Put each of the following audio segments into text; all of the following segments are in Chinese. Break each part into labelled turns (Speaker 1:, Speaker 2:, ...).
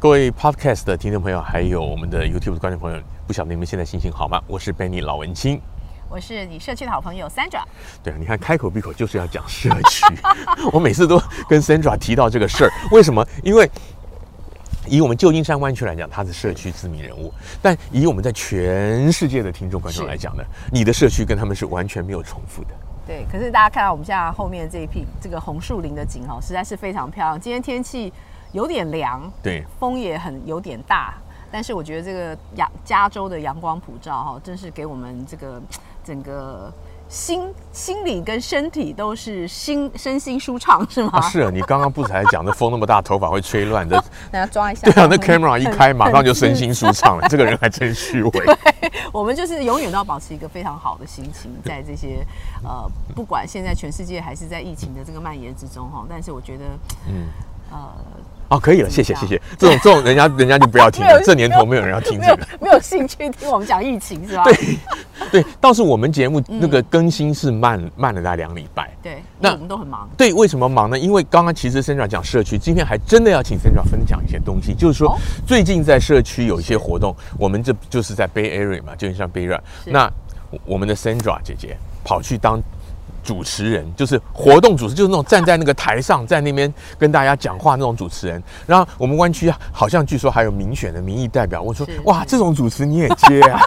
Speaker 1: 各位 Podcast 的听众朋友，还有我们的 YouTube 的观众朋友，不晓得你们现在心情好吗？我是 Benny 老文青，
Speaker 2: 我是你社区的好朋友 Sandra。
Speaker 1: 对啊，你看开口闭口就是要讲社区，我每次都跟 Sandra 提到这个事儿，为什么？因为以我们旧金山湾区来讲，他是社区知名人物，但以我们在全世界的听众观众来讲呢，你的社区跟他们是完全没有重复的。
Speaker 2: 对，可是大家看到我们现在后面这一片这个红树林的景哈，实在是非常漂亮。今天天气。有点凉，对，风也很有点大，但是我觉得这个阳加州的阳光普照哈，真是给我们这个整个心心理跟身体都是心身心舒畅，是吗？
Speaker 1: 啊是啊，你刚刚不是还讲的风那么大，头发会吹乱的，
Speaker 2: 大家 抓一下。
Speaker 1: 对啊，那 camera 一开，马上就身心舒畅了。这个人还真虚伪。
Speaker 2: 对，我们就是永远都要保持一个非常好的心情，在这些呃，不管现在全世界还是在疫情的这个蔓延之中哈，但是我觉得，嗯，呃。
Speaker 1: 哦，可以了，谢谢谢谢。这种这种人家 人家就不要听了，这年头没有人要听这个，
Speaker 2: 没有，兴趣听我们讲疫情是吧？
Speaker 1: 对 对，倒是我们节目那个更新是慢慢了大概两礼拜。
Speaker 2: 对，那我们都很忙。
Speaker 1: 对，为什么忙呢？因为刚刚其实 Sandra 讲社区，今天还真的要请 Sandra 分享一些东西，就是说最近在社区有一些活动，我们这就是在 Bay Area 嘛，就像 Bay Area。那我们的 Sandra 姐姐跑去当。主持人就是活动主持，就是那种站在那个台上，在那边跟大家讲话那种主持人。然后我们湾区好像据说还有民选的民意代表，我说哇，这种主持你也接啊？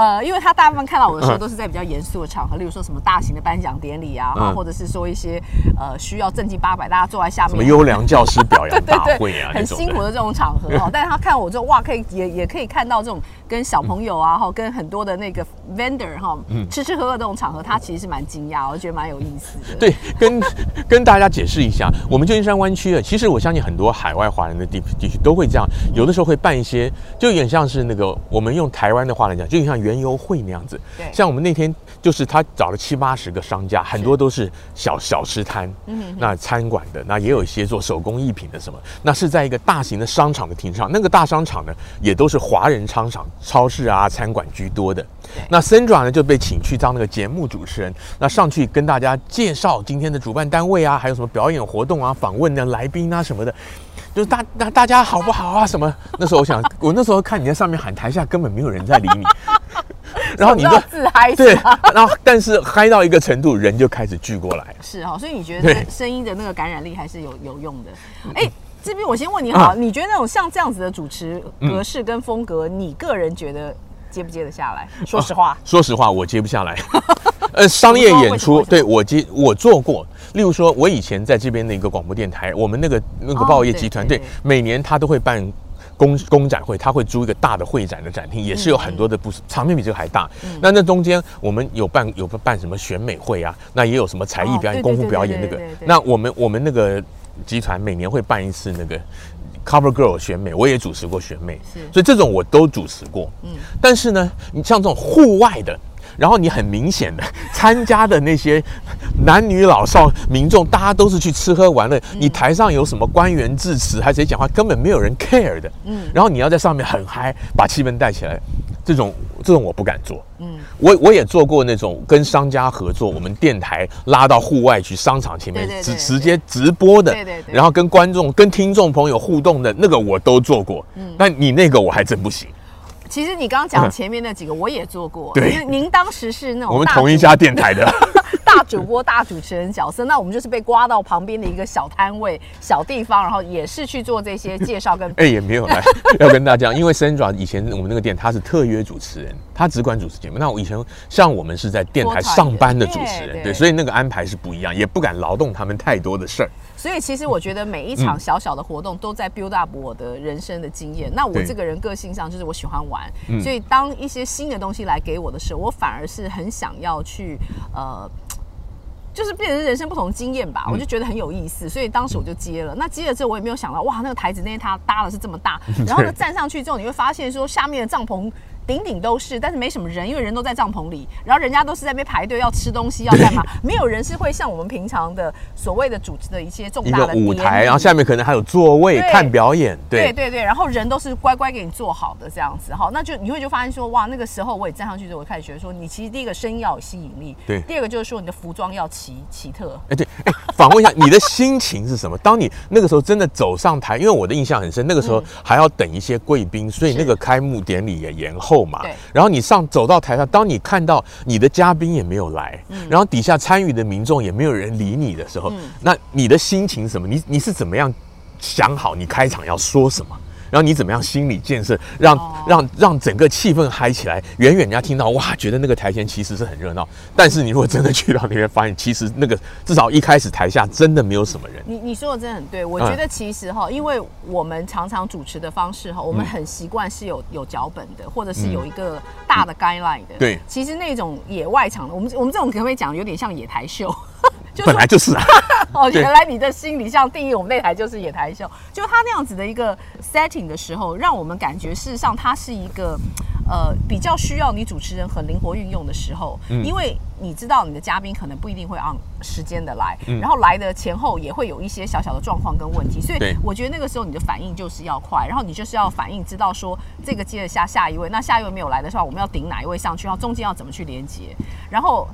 Speaker 2: 呃，因为他大部分看到我的时候都是在比较严肃的场合，例如说什么大型的颁奖典礼啊，嗯、或者是说一些呃需要正经八百，大家坐在下面，
Speaker 1: 什么优良教师表扬 大会啊，
Speaker 2: 很辛苦的这种场合哈。但是他看我之后，哇，可以也也可以看到这种跟小朋友啊，哈、嗯，跟很多的那个 vendor 哈，吃吃喝喝这种场合，他其实是蛮惊讶，我觉得蛮有意思的。
Speaker 1: 对，跟跟大家解释一下，我们旧金山湾区啊，其实我相信很多海外华人的地地区都会这样，有的时候会办一些，就有点像是那个我们用台湾的话来讲，就像园游会那样子。对，像我们那天就是他找了七八十个商家，很多都是小小吃摊，嗯，那餐馆的，那也有一些做手工艺品的什么，那是在一个大型的商场的停车场，那个大商场呢，也都是华人商场、超市啊、餐馆居多的。那 Sandra 呢就被请去当那个节目主持人，那上去跟大家介绍今天的主办单位啊，还有什么表演活动啊、访问的来宾啊什么的，就是大大大家好不好啊？什么？那时候我想，我那时候看你在上面喊，台下根本没有人在理你。然后你就
Speaker 2: 自嗨，
Speaker 1: 对，然后但是嗨到一个程度，人就开始聚过来。
Speaker 2: 是哈，所以你觉得声音的那个感染力还是有有用的。哎，这边我先问你好，你觉得那种像这样子的主持格式跟风格，你个人觉得接不接得下来？说实话，
Speaker 1: 说实话，我接不下来。呃，商业演出，对我接我做过。例如说，我以前在这边的一个广播电台，我们那个那个报业集团，对，每年他都会办。工工展会，他会租一个大的会展的展厅，也是有很多的不是场面比这个还大。嗯、那那中间我们有办有办什么选美会啊？那也有什么才艺表演、哦、功夫表演那个。那我们我们那个集团每年会办一次那个 Cover Girl 选美，我也主持过选美，所以这种我都主持过。嗯，但是呢，你像这种户外的。然后你很明显的 参加的那些 男女老少民众，大家都是去吃喝玩乐。你台上有什么官员致辞，还是谁讲话，根本没有人 care 的。嗯。然后你要在上面很嗨，把气氛带起来，这种这种我不敢做。嗯。我我也做过那种跟商家合作，我们电台拉到户外去，商场前面直直接直播的。对对对。然后跟观众、跟听众朋友互动的那个我都做过。嗯。但你那个我还真不行。
Speaker 2: 其实你刚刚讲前面那几个我也做过，对，您当时是那种
Speaker 1: 我们同一家电台的
Speaker 2: 大主播、大主持人角色，那我们就是被刮到旁边的一个小摊位、小地方，然后也是去做这些介绍跟。
Speaker 1: 哎，也没有来 要跟大家讲，因为 Sandra 以前我们那个店他是特约主持人，他只管主持节目。那我以前像我们是在电台上班的主持人，对，所以那个安排是不一样，也不敢劳动他们太多的事儿。
Speaker 2: 所以其实我觉得每一场小小的活动都在 build up 我的人生的经验。那我这个人个性上就是我喜欢玩，所以当一些新的东西来给我的时候，我反而是很想要去呃，就是变成人生不同的经验吧。我就觉得很有意思，所以当时我就接了。那接了之后，我也没有想到哇，那个台子那天他搭的是这么大，然后呢站上去之后，你会发现说下面的帐篷顶顶都是，但是没什么人，因为人都在帐篷里，然后人家都是在那边排队要吃东西要干嘛，没有人是会像我们平常的所谓的组织的一些重大的
Speaker 1: 舞台，然后下面可能还有座位看表演，对。
Speaker 2: 对对对，然后人都是乖乖给你坐好的这样子，哈，那就你会就发现说，哇，那个时候我也站上去之后，我开始觉得说，你其实第一个声音要有吸引力，
Speaker 1: 对，
Speaker 2: 第二个就是说你的服装要奇奇特，
Speaker 1: 哎对，哎，访问一下你的心情是什么？当你那个时候真的走上台，因为我的印象很深，那个时候还要等一些贵宾，所以那个开幕典礼也延后嘛，然后你上走到台上，当你看到你的嘉宾也没有来，然后底下参与的民众也没有人理你的时候，那你的心情什么？你你是怎么样想好你开场要说什么？然后你怎么样心理建设，让、哦、让让整个气氛嗨起来？远远人家听到哇，觉得那个台前其实是很热闹。但是你如果真的去到那边，发现其实那个至少一开始台下真的没有什么人。
Speaker 2: 你你说的真的很对，我觉得其实哈，因为我们常常主持的方式哈，我们很习惯是有有脚本的，或者是有一个大的 guideline 的。
Speaker 1: 对，
Speaker 2: 其实那种野外场的，我们我们这种可不可以讲有点像野台秀？
Speaker 1: 本来就是啊！
Speaker 2: 哦，原来你的心里像定义我们那台就是野台秀，就他那样子的一个 setting 的时候，让我们感觉事实上它是一个呃比较需要你主持人很灵活运用的时候，嗯，因为你知道你的嘉宾可能不一定会按时间的来，然后来的前后也会有一些小小的状况跟问题，所以我觉得那个时候你的反应就是要快，然后你就是要反应知道说这个接着下下一位，那下一位没有来的时候，我们要顶哪一位上去，然后中间要怎么去连接，然后。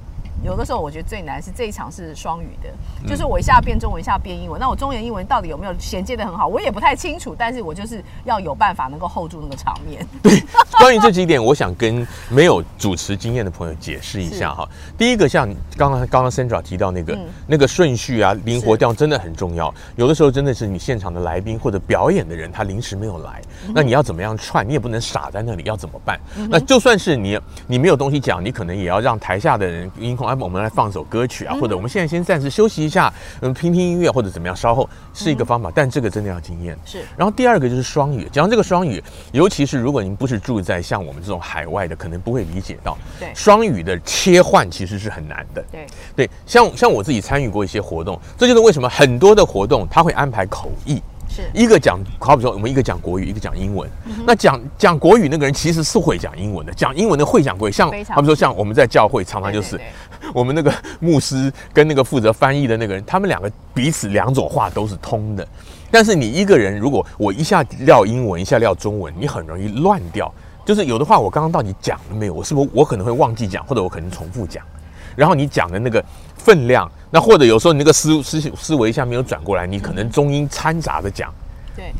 Speaker 2: 有的时候我觉得最难是这一场是双语的，就是我一下变中文，一下变英文。那我中文英文到底有没有衔接的很好，我也不太清楚。但是我就是要有办法能够 hold 住那个场面。
Speaker 1: 对，关于这几点，我想跟没有主持经验的朋友解释一下哈。第一个，像刚刚刚刚 Sandra 提到那个、嗯、那个顺序啊，灵活调真的很重要。有的时候真的是你现场的来宾或者表演的人他临时没有来，嗯、那你要怎么样串？你也不能傻在那里，要怎么办？嗯、那就算是你你没有东西讲，你可能也要让台下的人音控。我们来放首歌曲啊，或者我们现在先暂时休息一下，嗯，听听音乐或者怎么样，稍后是一个方法。但这个真的要经验。是。然后第二个就是双语，讲这个双语，尤其是如果您不是住在像我们这种海外的，可能不会理解到。对。双语的切换其实是很难的。对。对，像像我自己参与过一些活动，这就是为什么很多的活动他会安排口译。是一个讲，好比说我们一个讲国语，一个讲英文。嗯、那讲讲国语那个人其实是会讲英文的，讲英文的会讲国语。像好比说像我们在教会常常就是，对对对我们那个牧师跟那个负责翻译的那个人，他们两个彼此两种话都是通的。但是你一个人如果我一下撂英文，一下撂中文，你很容易乱掉。就是有的话我刚刚到底讲了没有？我是不是我可能会忘记讲，或者我可能重复讲。然后你讲的那个分量，那或者有时候你那个思思思维一下没有转过来，你可能中英掺杂的讲。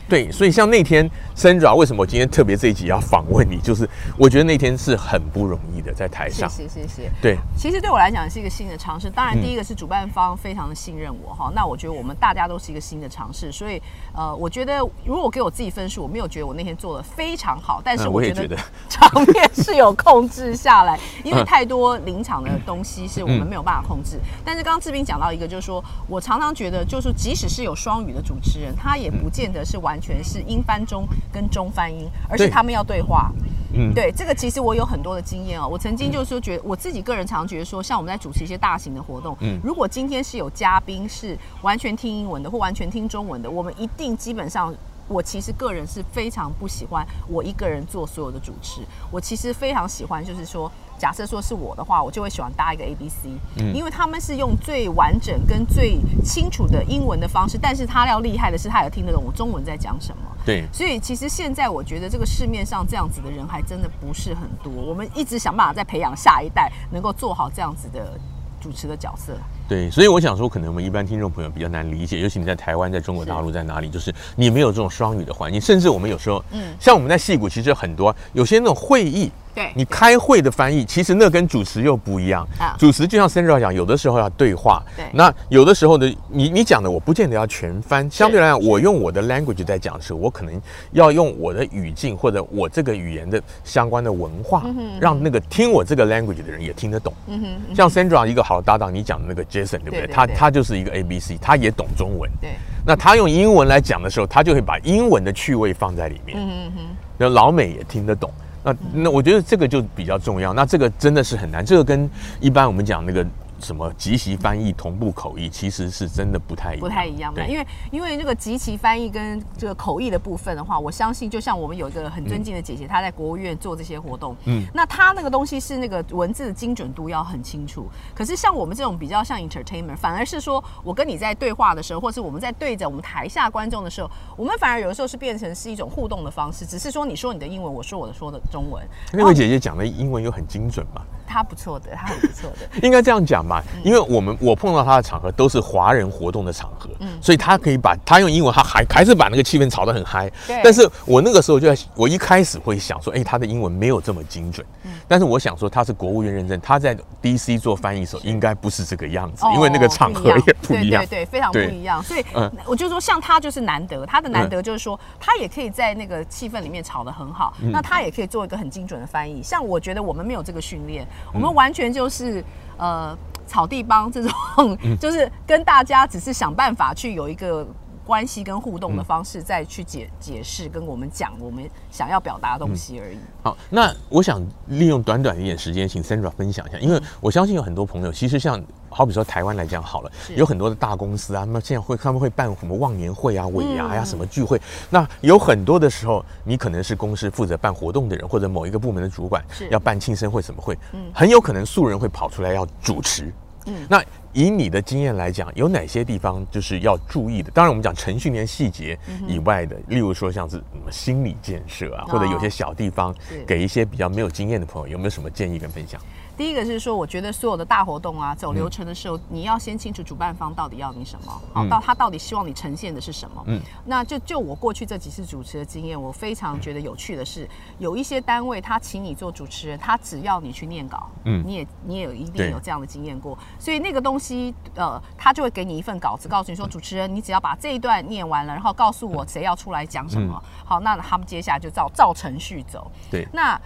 Speaker 1: 对对，所以像那天 Sandra，为什么我今天特别这一集要访问你？就是我觉得那天是很不容易的，在台上。谢谢谢谢。对，
Speaker 2: 其实对我来讲是一个新的尝试。当然，第一个是主办方非常的信任我哈、嗯。那我觉得我们大家都是一个新的尝试，所以呃，我觉得如果给我自己分数，我没有觉得我那天做的非常好，但是我觉得场面是有控制下来，因为太多临场的东西是我们没有办法控制。但是刚刚志斌讲到一个，就是说我常常觉得，就是即使是有双语的主持人，他也不见得。是完全是英翻中跟中翻英，而是他们要对话。嗯，对，这个其实我有很多的经验哦。我曾经就是说，觉得我自己个人常觉得说，像我们在主持一些大型的活动，嗯，如果今天是有嘉宾是完全听英文的或完全听中文的，我们一定基本上。我其实个人是非常不喜欢我一个人做所有的主持。我其实非常喜欢，就是说，假设说是我的话，我就会喜欢搭一个 A B C，嗯，因为他们是用最完整跟最清楚的英文的方式，但是他要厉害的是，他也听得懂我中文在讲什么。对，所以其实现在我觉得这个市面上这样子的人还真的不是很多。我们一直想办法在培养下一代，能够做好这样子的主持的角色。
Speaker 1: 对，所以我想说，可能我们一般听众朋友比较难理解，尤其你在台湾，在中国大陆在哪里，就是你没有这种双语的环境，甚至我们有时候，嗯，像我们在戏谷，其实很多有些那种会议。对，你开会的翻译，其实那跟主持又不一样。啊，主持就像 Sandra 讲，有的时候要对话。对，那有的时候呢，你你讲的我不见得要全翻。相对来讲，我用我的 language 在讲的时候，我可能要用我的语境或者我这个语言的相关的文化，嗯哼，让那个听我这个 language 的人也听得懂。嗯哼，像 Sandra 一个好搭档，你讲的那个 Jason 对不对？对对对，他他就是一个 ABC，他也懂中文。对，那他用英文来讲的时候，他就会把英文的趣味放在里面。嗯哼，然后老美也听得懂。那那我觉得这个就比较重要。那这个真的是很难。这个跟一般我们讲那个什么即席翻译、同步口译，其实是真的不太一样，
Speaker 2: 不太一样的。因为因为那个即席翻译跟这个口译的部分的话，我相信就像我们有一个很尊敬的姐姐，她在国务院做这些活动，嗯，那她那个东西是那个文字的精准度要很清楚。可是像我们这种比较像 entertainment，反而是说我跟你在对话的时候，或是我们在对着我们台下观众的时候，我们反而有的时候是变成是一种互动的方式，只是说你说你的英文，我说我的说的中文。
Speaker 1: 那位姐姐讲的英文又很精准嘛？
Speaker 2: 她不错的，她很不错的，
Speaker 1: 应该这样讲嘛？因为我们我碰到他的场合都是华人活动的场合，嗯，所以他可以把他用英文，他还还是把那个气氛炒得很嗨。对。但是我那个时候就在，我一开始会想说，哎，他的英文没有这么精准。嗯。但是我想说，他是国务院认证，他在 DC 做翻译的时候应该不是这个样子，因为那个场合也不一样，
Speaker 2: 对对，非常不一样。所以，嗯，我就说，像他就是难得，他的难得就是说，他也可以在那个气氛里面炒得很好，那他也可以做一个很精准的翻译。像我觉得我们没有这个训练，我们完全就是呃。草地帮这种，就是跟大家只是想办法去有一个关系跟互动的方式，再去解解释跟我们讲我们想要表达的东西而已。
Speaker 1: 好，那我想利用短短一点时间，请 Sandra 分享一下，因为我相信有很多朋友，其实像好比说台湾来讲好了，有很多的大公司啊，那么现在会他们会办什么忘年会啊、尾牙呀、什么聚会，那有很多的时候，你可能是公司负责办活动的人，或者某一个部门的主管要办庆生会什么会，很有可能素人会跑出来要主持。嗯，那以你的经验来讲，有哪些地方就是要注意的？当然，我们讲程序员细节以外的，例如说像是什么心理建设啊，或者有些小地方，给一些比较没有经验的朋友，有没有什么建议跟分享？
Speaker 2: 第一个是说，我觉得所有的大活动啊，走流程的时候，嗯、你要先清楚主办方到底要你什么，好，到他到底希望你呈现的是什么。嗯，那就就我过去这几次主持的经验，我非常觉得有趣的是，有一些单位他请你做主持人，他只要你去念稿，嗯，你也你也有一定有这样的经验过，所以那个东西，呃，他就会给你一份稿子，告诉你说，主持人，你只要把这一段念完了，然后告诉我谁要出来讲什么，好，那他们接下来就照照程序走。对，那。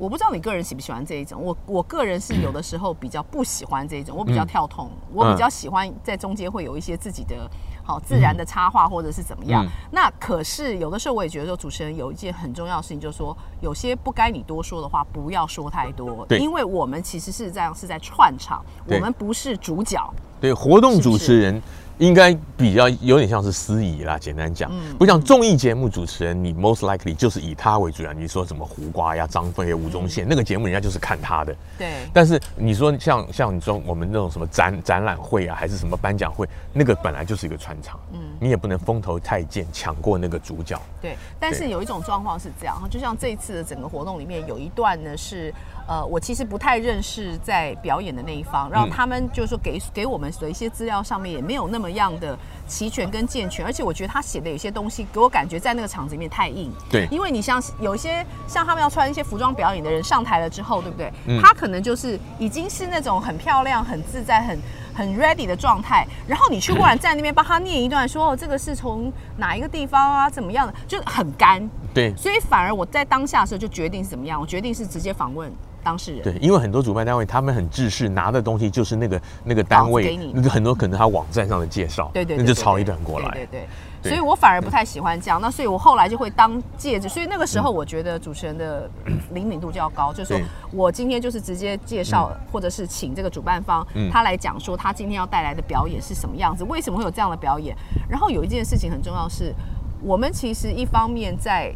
Speaker 2: 我不知道你个人喜不喜欢这一种，我我个人是有的时候比较不喜欢这一种，我比较跳痛，我比较喜欢在中间会有一些自己的好自然的插话或者是怎么样。那可是有的时候我也觉得说主持人有一件很重要的事情，就是说有些不该你多说的话不要说太多，因为我们其实是这样是在串场，我们不是主角。
Speaker 1: 对，活动主持人。应该比较有点像是司仪啦，简单讲，不像综艺节目主持人，你 most likely 就是以他为主啊。你说什么胡瓜呀、张飞、吴宗宪，那个节目人家就是看他的。对。但是你说像像你说我们那种什么展展览会啊，还是什么颁奖会，那个本来就是一个串场，嗯，你也不能风头太健，抢过那个主角。
Speaker 2: 对。但是有一种状况是这样，就像这一次的整个活动里面有一段呢是。呃，我其实不太认识在表演的那一方，然后他们就是说给给我们的一些资料上面也没有那么样的齐全跟健全，而且我觉得他写的有些东西给我感觉在那个场子里面太硬。对，因为你像有一些像他们要穿一些服装表演的人上台了之后，对不对？嗯。他可能就是已经是那种很漂亮、很自在、很很 ready 的状态，然后你去忽然在那边帮他念一段，说哦，这个是从哪一个地方啊，怎么样的，就很干。对，所以反而我在当下的时候就决定是怎么样，我决定是直接访问。当事人。对，因为很多主办单位他们很制式，拿的东西就是那个那个单位，那个很多可能他网站上的介绍，对对，那就抄一段过来，对对对，所以我反而不太喜欢这样。那所以我后来就会当戒指，所以那个时候我觉得主持人的 灵敏度就要高，就是说我今天就是直接介绍，或者是请这个主办方他来讲说他今天要带来的表演是什么样子，为什么会有这样的表演。然后有一件事情很重要是，我们其实一方面在。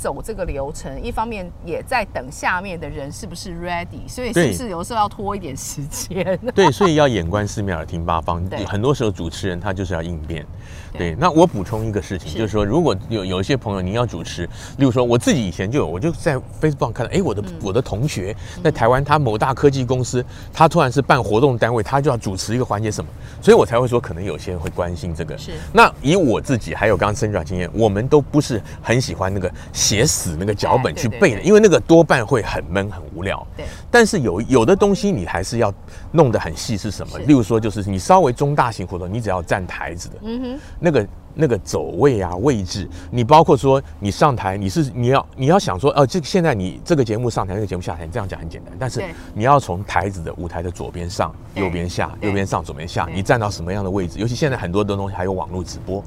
Speaker 2: 走这个流程，一方面也在等下面的人是不是 ready，所以是不是有时候要拖一点时间？
Speaker 1: 对，所以要眼观四面，耳听八方。对，很多时候主持人他就是要应变。对，那我补充一个事情，就是说，如果有有一些朋友您要主持，例如说我自己以前就有，我就在 Facebook 看到，哎，我的我的同学在台湾，他某大科技公司，他突然是办活动单位，他就要主持一个环节什么，所以我才会说，可能有些人会关心这个。是。那以我自己还有刚刚 Sandra 经验，我们都不是很喜欢那个。写死那个脚本去背的，因为那个多半会很闷很无聊。对，但是有有的东西你还是要弄得很细，是什么？例如说，就是你稍微中大型活动，你只要站台子的，嗯哼，那个。那个走位啊，位置，你包括说你上台，你是你要你要想说，哦，这现在你这个节目上台，那个节目下台，你这样讲很简单，但是你要从台子的舞台的左边上，右边下，右边上，左边下，你站到什么样的位置？尤其现在很多的东西还有网络直播，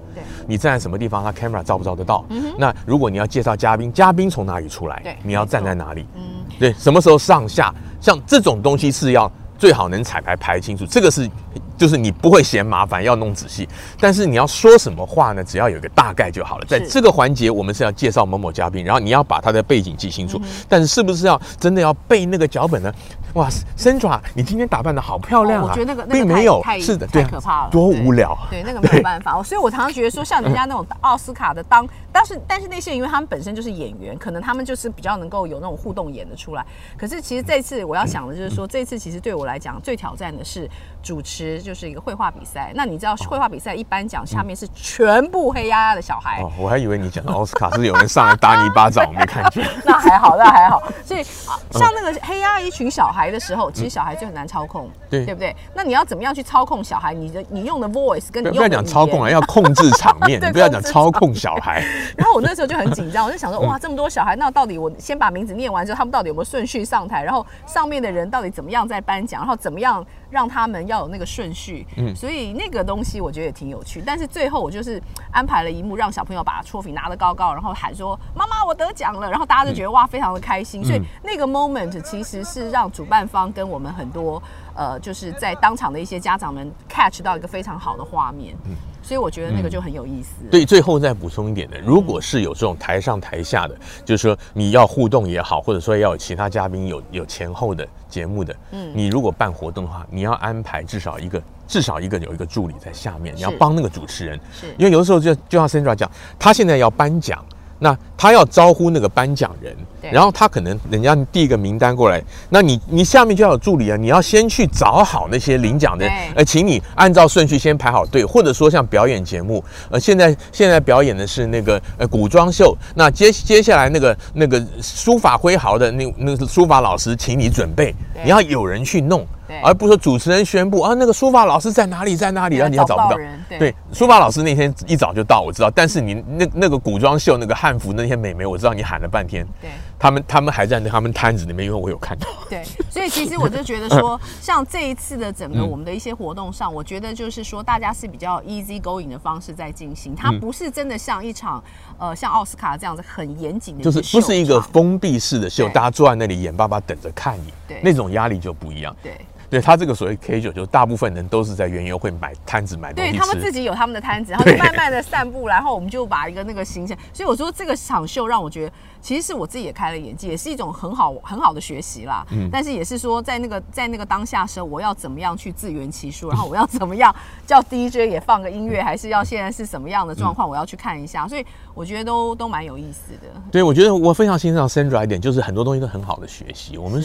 Speaker 1: 你站在什么地方，他 camera 照不照得到？那如果你要介绍嘉宾，嘉宾从哪里出来？你要站在哪里？嗯，对，什么时候上下？像这种东西是要。最好能彩排排清楚，这个是。就是你不会嫌麻烦，要弄仔细，但是你要说什么话呢？只要有一个大概就好了。在这个环节，我们是要介绍某某嘉宾，然后你要把他的背景记清楚。嗯、但是是不是要真的要背那个脚本呢？哇，Sandra，你今天打扮的好漂亮啊！
Speaker 2: 我觉得那个
Speaker 1: 并没有，
Speaker 2: 太
Speaker 1: 是的，
Speaker 2: 太可怕了，
Speaker 1: 多无聊。
Speaker 2: 对，对，那个没有办法。所以我常常觉得说，像人家那种奥斯卡的当，但是但是那些人，因为他们本身就是演员，可能他们就是比较能够有那种互动演的出来。可是其实这次我要想的就是说，这次其实对我来讲最挑战的是主持，就是一个绘画比赛。那你知道绘画比赛一般讲下面是全部黑压压的小孩。
Speaker 1: 哦，我还以为你讲的奥斯卡是有人上来打你一巴掌，我没看见。
Speaker 2: 那还好，那还好。所以像那个黑压一群小孩的时候，其实小孩就很难操控，对对不对？那你要怎么样去操控小孩？你的你用的 voice 跟你用的
Speaker 1: 不要讲操控啊，要控制场面，你不要讲操控小孩。
Speaker 2: 然后我那时候就很紧张，我就想说，哇，这么多小孩，那到底我先把名字念完之后，他们到底有没有顺序上台？然后上面的人到底怎么样在颁奖？然后怎么样让他们要有那个顺序？嗯，所以那个东西我觉得也挺有趣。但是最后我就是安排了一幕，让小朋友把 trophy 拿得高高，然后喊说：“妈妈，我得奖了！”然后大家就觉得哇，非常的开心。所以那个 moment 其实是让主办方跟我们很多呃，就是在当场的一些家长们 catch 到一个非常好的画面，嗯，所以我觉得那个就很有意思。嗯。对，
Speaker 1: 最后再补充一点的，如果是有这种台上台下的，就是说你要互动也好，或者说要有其他嘉宾有有前后的节目的，嗯，你如果办活动的话，你要安排至少一个至少一个有一个助理在下面，你要帮那个主持人，是因为有的时候就就像 Sandra 讲，他现在要颁奖。那他要招呼那个颁奖人，然后他可能人家递一个名单过来，那你你下面就要有助理啊，你要先去找好那些领奖的，呃，请你按照顺序先排好队，或者说像表演节目，呃，现在现在表演的是那个呃古装秀，那接接下来那个那个书法挥毫的那那个书法老师，请你准备，你要有人去弄。而不是说主持人宣布啊，那个书法老师在哪里，在哪里，然后你要找不到。对，对，书法老师那天一早就到，我知道。但是你那那个古装秀那个汉服那些美眉，我知道你喊了半天。对。他们他们还在那他们摊子里面，因为我有看到。
Speaker 2: 对，所以其实我就觉得说，像这一次的整个我们的一些活动上，我觉得就是说，大家是比较 easy going 的方式在进行，它不是真的像一场呃像奥斯卡这样子很严谨的，
Speaker 1: 就是不是一个封闭式的秀，大家坐在那里眼巴巴等着看你，对，那种压力就不一样。对。对他这个所谓 K 九，就大部分人都是在原油会买摊子买东西吃。
Speaker 2: 对他们自己有他们的摊子，然后就慢慢的散步，然后我们就把一个那个形象。所以我说这个场秀让我觉得，其实是我自己也开了眼界，也是一种很好很好的学习啦。嗯。但是也是说，在那个在那个当下时候，我要怎么样去自圆其说，然后我要怎么样叫 DJ 也放个音乐，还是要现在是什么样的状况，我要去看一下。所以我觉得都都蛮有意思的。
Speaker 1: 对，我觉得我非常欣赏 Sandra 一点，就是很多东西都很好的学习。我们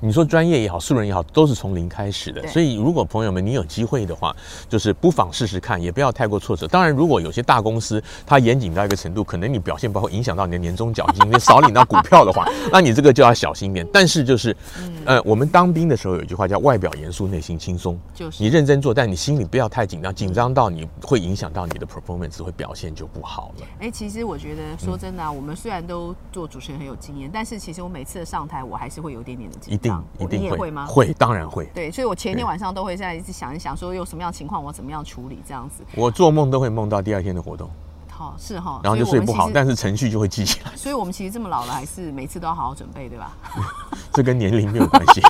Speaker 1: 你说专业也好，素人也好，都是从零开始的。所以。如果朋友们你有机会的话，就是不妨试试看，也不要太过挫折。当然，如果有些大公司它严谨到一个程度，可能你表现不好，影响到你的年终奖金，你少领到股票的话，那你这个就要小心一点。但是就是，呃，我们当兵的时候有一句话叫“外表严肃，内心轻松”，就是你认真做，但你心里不要太紧张，紧张到你会影响到你的 performance，会表现就不好了。
Speaker 2: 哎，其实我觉得说真的啊，我们虽然都做主持人很有经验，但是其实我每次上台我还是会有点点的紧张。
Speaker 1: 一定一定
Speaker 2: 会？
Speaker 1: 会，当然会。
Speaker 2: 对，所以我前一天晚上都会在一直想一想，说有什么样情况，我怎么样处理这样子。
Speaker 1: 我做梦都会梦到第二天的活动。
Speaker 2: 好，是哈，
Speaker 1: 然后就睡不好，但是程序就会记起来。
Speaker 2: 所以我们其实这么老了，还是每次都要好好准备，对吧？
Speaker 1: 这跟年龄没有关系，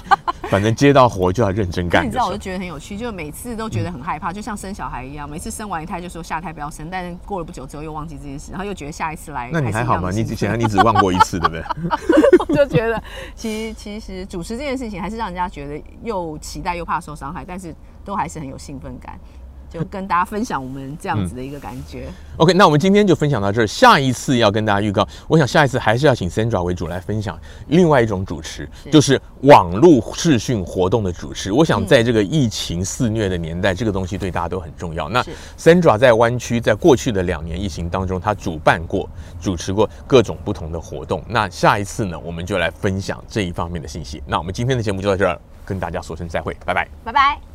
Speaker 1: 反正接到活就要认真干。
Speaker 2: 你知道，我就觉得很有趣，就每次都觉得很害怕，就像生小孩一样，每次生完一胎就说下胎不要生，但是过了不久之后又忘记这件事，然后又觉得下一次来。
Speaker 1: 那你还好吗？你显然你只忘过一次，对不对？
Speaker 2: 我 就觉得，其实其实主持这件事情还是让人家觉得又期待又怕受伤害，但是都还是很有兴奋感。就跟大家分享我们这样子的一个感觉。嗯、OK，那我们今天就分享到这儿。下一次要跟大家预告，我想下一次还是要请 Sandra 为主来分享另外一种主持，是就是网络视讯活动的主持。我想在这个疫情肆虐的年代，嗯、这个东西对大家都很重要。那 Sandra 在湾区，在过去的两年疫情当中，他主办过、主持过各种不同的活动。那下一次呢，我们就来分享这一方面的信息。那我们今天的节目就到这儿，跟大家说声再会，拜拜，拜拜。